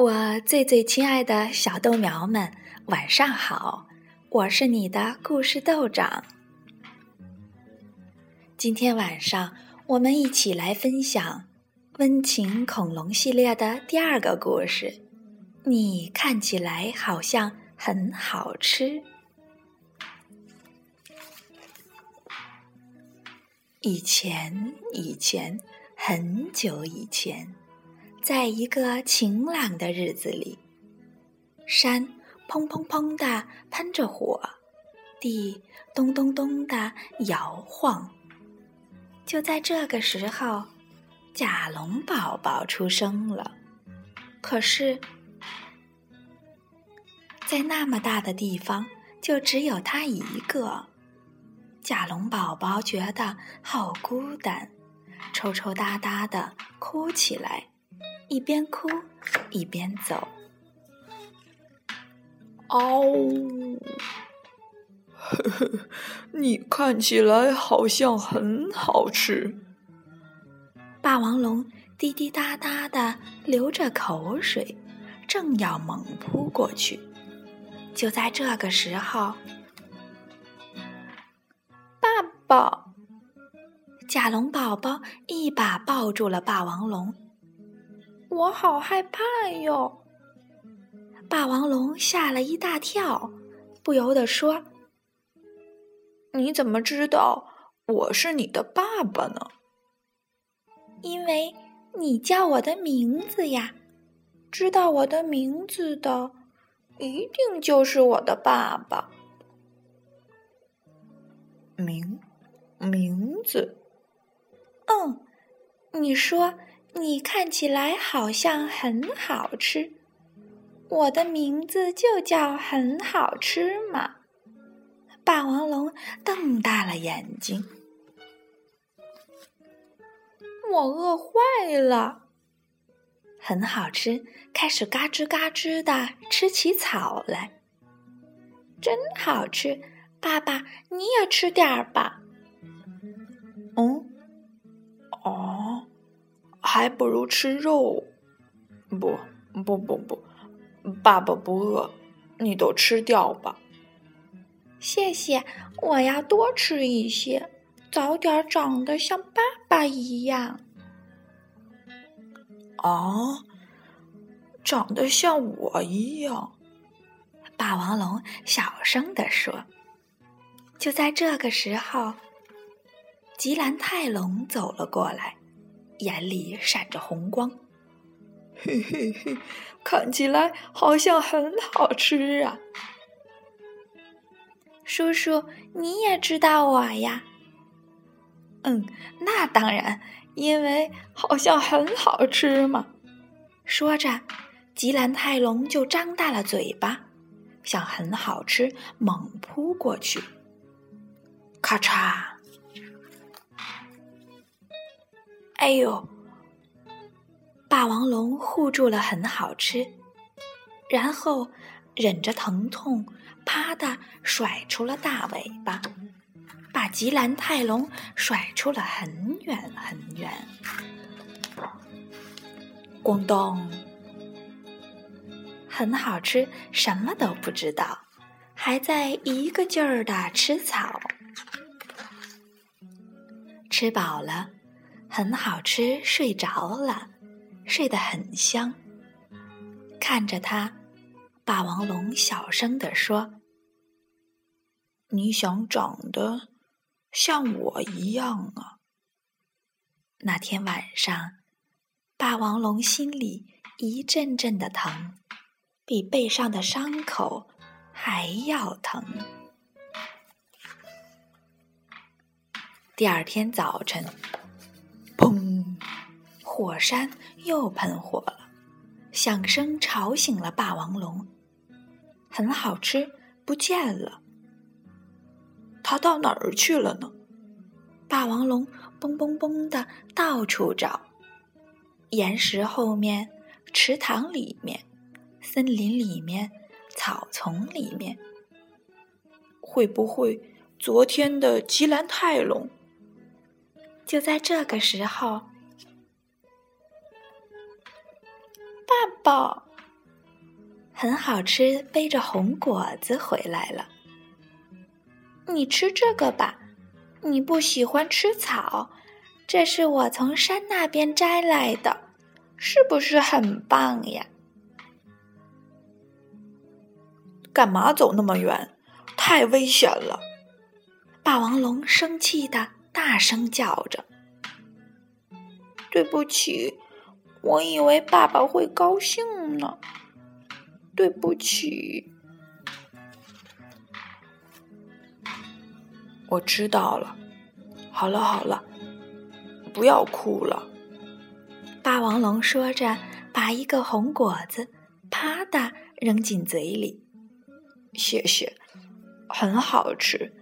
我最最亲爱的小豆苗们，晚上好！我是你的故事豆长。今天晚上，我们一起来分享温情恐龙系列的第二个故事。你看起来好像很好吃。以前，以前，很久以前。在一个晴朗的日子里，山砰砰砰的喷着火，地咚咚咚的摇晃。就在这个时候，甲龙宝宝出生了。可是，在那么大的地方，就只有他一个。甲龙宝宝觉得好孤单，抽抽搭搭的哭起来。一边哭一边走。嗷呜！呵呵，你看起来好像很好吃。霸王龙滴滴答答的流着口水，正要猛扑过去。就在这个时候，爸爸，甲龙宝宝一把抱住了霸王龙。我好害怕哟！霸王龙吓了一大跳，不由得说：“你怎么知道我是你的爸爸呢？”“因为你叫我的名字呀！知道我的名字的，一定就是我的爸爸。”名名字？嗯，你说。你看起来好像很好吃，我的名字就叫很好吃嘛。霸王龙瞪大了眼睛，我饿坏了。很好吃，开始嘎吱嘎吱的吃起草来，真好吃。爸爸，你也吃点儿吧。还不如吃肉，不不不不，爸爸不饿，你都吃掉吧。谢谢，我要多吃一些，早点长得像爸爸一样。啊，长得像我一样？霸王龙小声地说。就在这个时候，吉兰泰龙走了过来。眼里闪着红光，嘿嘿嘿，看起来好像很好吃啊！叔叔，你也知道我呀？嗯，那当然，因为好像很好吃嘛。说着，吉兰泰龙就张大了嘴巴，向很好吃猛扑过去，咔嚓！哎呦！霸王龙护住了，很好吃，然后忍着疼痛，啪的甩出了大尾巴，把吉兰泰龙甩出了很远很远。咣咚！很好吃，什么都不知道，还在一个劲儿的吃草，吃饱了。很好吃，睡着了，睡得很香。看着他，霸王龙小声地说：“你想长得像我一样啊？”那天晚上，霸王龙心里一阵阵的疼，比背上的伤口还要疼。第二天早晨。火山又喷火了，响声吵醒了霸王龙。很好吃，不见了，它到哪儿去了呢？霸王龙嘣嘣嘣的到处找，岩石后面、池塘里面、森林里面、草丛里面，会不会昨天的吉兰泰龙？就在这个时候。爸爸，很好吃背着红果子回来了。你吃这个吧，你不喜欢吃草，这是我从山那边摘来的，是不是很棒呀？干嘛走那么远？太危险了！霸王龙生气的大声叫着：“对不起，我以为爸爸会高兴呢。对不起。”我知道了。好了好了，不要哭了。霸王龙说着，把一个红果子啪嗒扔进嘴里。谢谢，很好吃。